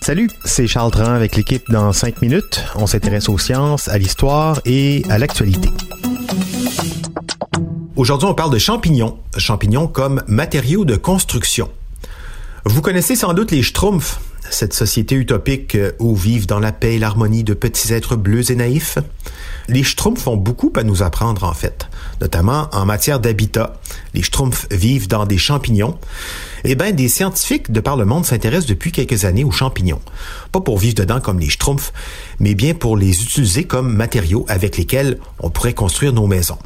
Salut, c'est Charles Tran avec l'équipe dans 5 minutes. On s'intéresse aux sciences, à l'histoire et à l'actualité. Aujourd'hui, on parle de champignons. Champignons comme matériaux de construction. Vous connaissez sans doute les Schtroumpfs, cette société utopique euh, où vivent dans la paix et l'harmonie de petits êtres bleus et naïfs. Les Schtroumpfs ont beaucoup à nous apprendre en fait, notamment en matière d'habitat. Les Schtroumpfs vivent dans des champignons. Eh bien, des scientifiques de par le monde s'intéressent depuis quelques années aux champignons. Pas pour vivre dedans comme les Schtroumpfs, mais bien pour les utiliser comme matériaux avec lesquels on pourrait construire nos maisons.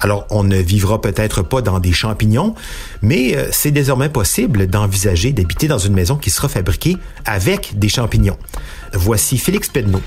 Alors, on ne vivra peut-être pas dans des champignons, mais euh, c'est désormais possible d'envisager d'habiter dans une maison qui sera fabriquée avec des champignons. Voici Félix Pedneau.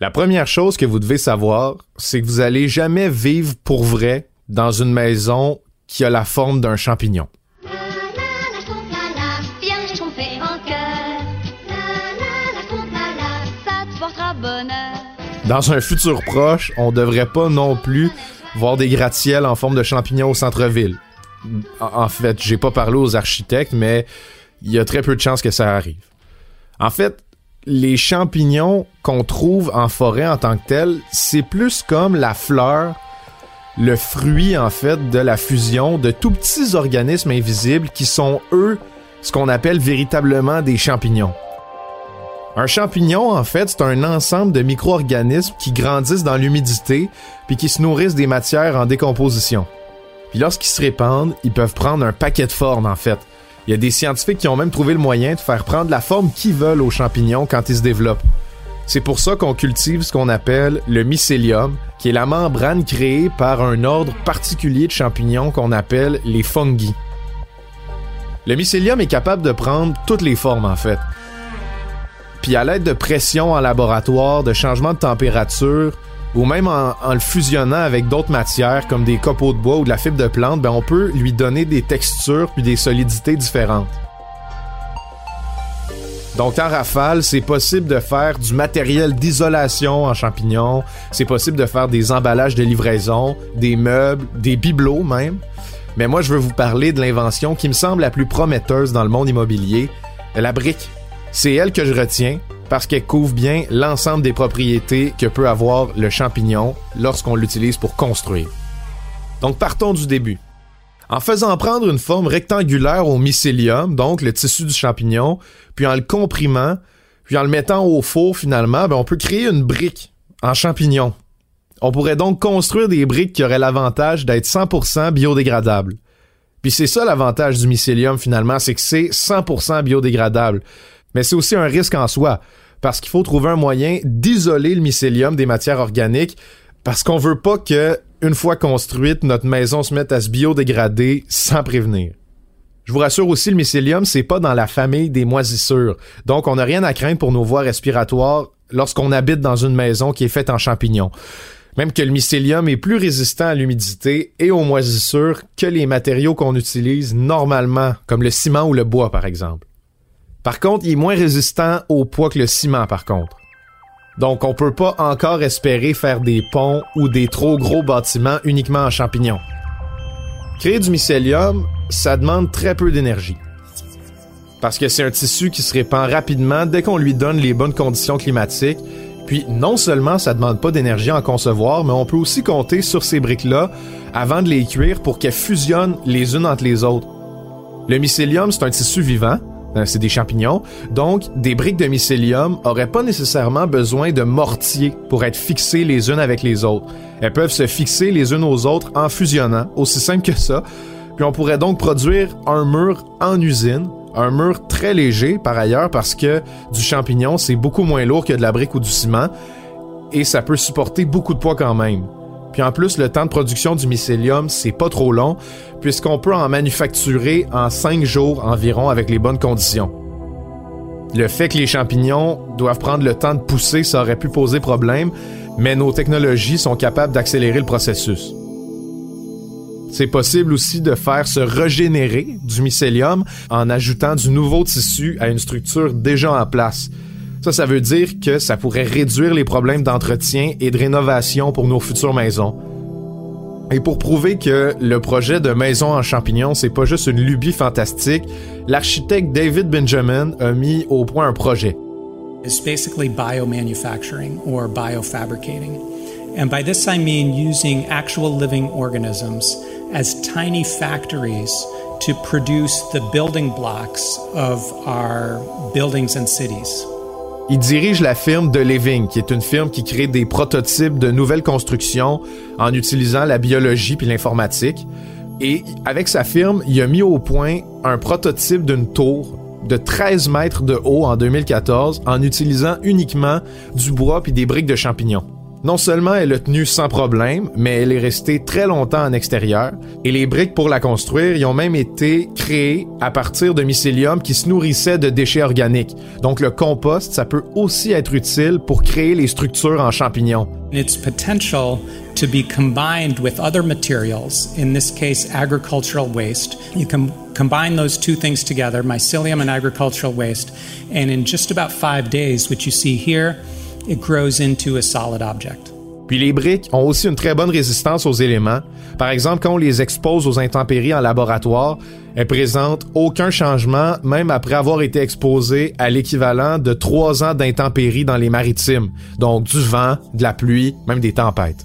La première chose que vous devez savoir, c'est que vous allez jamais vivre pour vrai dans une maison qui a la forme d'un champignon. Dans un futur proche, on devrait pas non plus voir des gratte-ciels en forme de champignons au centre-ville. En fait, j'ai pas parlé aux architectes, mais il y a très peu de chances que ça arrive. En fait, les champignons qu'on trouve en forêt en tant que tels, c'est plus comme la fleur, le fruit en fait de la fusion de tout petits organismes invisibles qui sont eux ce qu'on appelle véritablement des champignons. Un champignon, en fait, c'est un ensemble de micro-organismes qui grandissent dans l'humidité puis qui se nourrissent des matières en décomposition. Puis lorsqu'ils se répandent, ils peuvent prendre un paquet de formes, en fait. Il y a des scientifiques qui ont même trouvé le moyen de faire prendre la forme qu'ils veulent aux champignons quand ils se développent. C'est pour ça qu'on cultive ce qu'on appelle le mycélium, qui est la membrane créée par un ordre particulier de champignons qu'on appelle les fungi. Le mycélium est capable de prendre toutes les formes en fait. Puis à l'aide de pression en laboratoire, de changement de température, ou même en, le fusionnant avec d'autres matières comme des copeaux de bois ou de la fibre de plante, ben on peut lui donner des textures puis des solidités différentes. Donc en rafale, c'est possible de faire du matériel d'isolation en champignons, c'est possible de faire des emballages de livraison, des meubles, des bibelots même. Mais moi, je veux vous parler de l'invention qui me semble la plus prometteuse dans le monde immobilier, la brique. C'est elle que je retiens parce qu'elle couvre bien l'ensemble des propriétés que peut avoir le champignon lorsqu'on l'utilise pour construire. Donc partons du début. En faisant prendre une forme rectangulaire au mycélium, donc le tissu du champignon, puis en le comprimant, puis en le mettant au four finalement, ben on peut créer une brique en champignon. On pourrait donc construire des briques qui auraient l'avantage d'être 100% biodégradables. Puis c'est ça l'avantage du mycélium finalement, c'est que c'est 100% biodégradable. Mais c'est aussi un risque en soi, parce qu'il faut trouver un moyen d'isoler le mycélium des matières organiques, parce qu'on veut pas que, une fois construite, notre maison se mette à se biodégrader sans prévenir. Je vous rassure aussi, le mycélium, c'est pas dans la famille des moisissures. Donc, on n'a rien à craindre pour nos voies respiratoires lorsqu'on habite dans une maison qui est faite en champignons. Même que le mycélium est plus résistant à l'humidité et aux moisissures que les matériaux qu'on utilise normalement, comme le ciment ou le bois, par exemple. Par contre, il est moins résistant au poids que le ciment, par contre. Donc, on peut pas encore espérer faire des ponts ou des trop gros bâtiments uniquement en champignons. Créer du mycélium, ça demande très peu d'énergie. Parce que c'est un tissu qui se répand rapidement dès qu'on lui donne les bonnes conditions climatiques. Puis non seulement ça demande pas d'énergie à en concevoir, mais on peut aussi compter sur ces briques-là avant de les cuire pour qu'elles fusionnent les unes entre les autres. Le mycélium, c'est un tissu vivant, euh, c'est des champignons. Donc, des briques de mycélium auraient pas nécessairement besoin de mortier pour être fixées les unes avec les autres. Elles peuvent se fixer les unes aux autres en fusionnant, aussi simple que ça. Puis on pourrait donc produire un mur en usine, un mur très léger par ailleurs parce que du champignon, c'est beaucoup moins lourd que de la brique ou du ciment et ça peut supporter beaucoup de poids quand même. Puis en plus, le temps de production du mycélium, c'est pas trop long, puisqu'on peut en manufacturer en 5 jours environ avec les bonnes conditions. Le fait que les champignons doivent prendre le temps de pousser, ça aurait pu poser problème, mais nos technologies sont capables d'accélérer le processus. C'est possible aussi de faire se régénérer du mycélium en ajoutant du nouveau tissu à une structure déjà en place. Ça, ça veut dire que ça pourrait réduire les problèmes d'entretien et de rénovation pour nos futures maisons. Et pour prouver que le projet de maison en champignons, c'est pas juste une lubie fantastique, l'architecte David Benjamin a mis au point un projet. It's basically biomanufacturing or biofabricating. And by this I mean using actual living organisms as tiny factories to produce the building blocks of our buildings and cities. Il dirige la firme The Living, qui est une firme qui crée des prototypes de nouvelles constructions en utilisant la biologie puis l'informatique. Et avec sa firme, il a mis au point un prototype d'une tour de 13 mètres de haut en 2014 en utilisant uniquement du bois puis des briques de champignons. Non seulement elle a tenu sans problème, mais elle est restée très longtemps en extérieur, et les briques pour la construire y ont même été créées à partir de mycélium qui se nourrissait de déchets organiques. Donc le compost, ça peut aussi être utile pour créer les structures en champignons. Its potential to be combined with other materials, in this case agricultural waste. You can combine those two things together, mycelium and agricultural waste, and in just about five days, which you see here, it grows into a solid object. Puis les briques ont aussi une très bonne résistance aux éléments. Par exemple, quand on les expose aux intempéries en laboratoire, elles présentent aucun changement, même après avoir été exposées à l'équivalent de trois ans d'intempéries dans les maritimes. Donc du vent, de la pluie, même des tempêtes.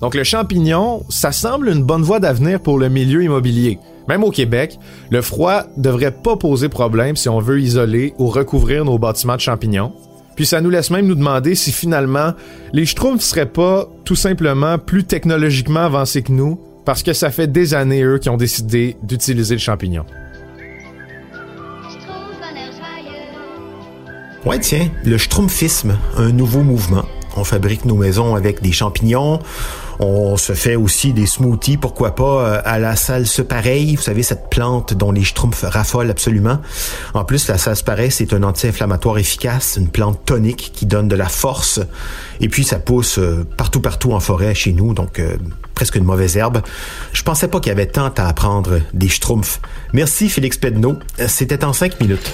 Donc le champignon, ça semble une bonne voie d'avenir pour le milieu immobilier. Même au Québec, le froid devrait pas poser problème si on veut isoler ou recouvrir nos bâtiments de champignons. Puis ça nous laisse même nous demander si finalement les Schtroumpfs seraient pas tout simplement plus technologiquement avancés que nous, parce que ça fait des années eux qui ont décidé d'utiliser le champignon. Ouais, tiens, le schtroumpfisme, un nouveau mouvement. On fabrique nos maisons avec des champignons. On se fait aussi des smoothies, pourquoi pas, euh, à la salse pareil. Vous savez, cette plante dont les schtroumpfs raffolent absolument. En plus, la salse pareil, c'est un anti-inflammatoire efficace, une plante tonique qui donne de la force. Et puis, ça pousse euh, partout, partout en forêt chez nous, donc euh, presque une mauvaise herbe. Je pensais pas qu'il y avait tant à apprendre des schtroumpfs. Merci, Félix Pedneau. C'était en cinq minutes.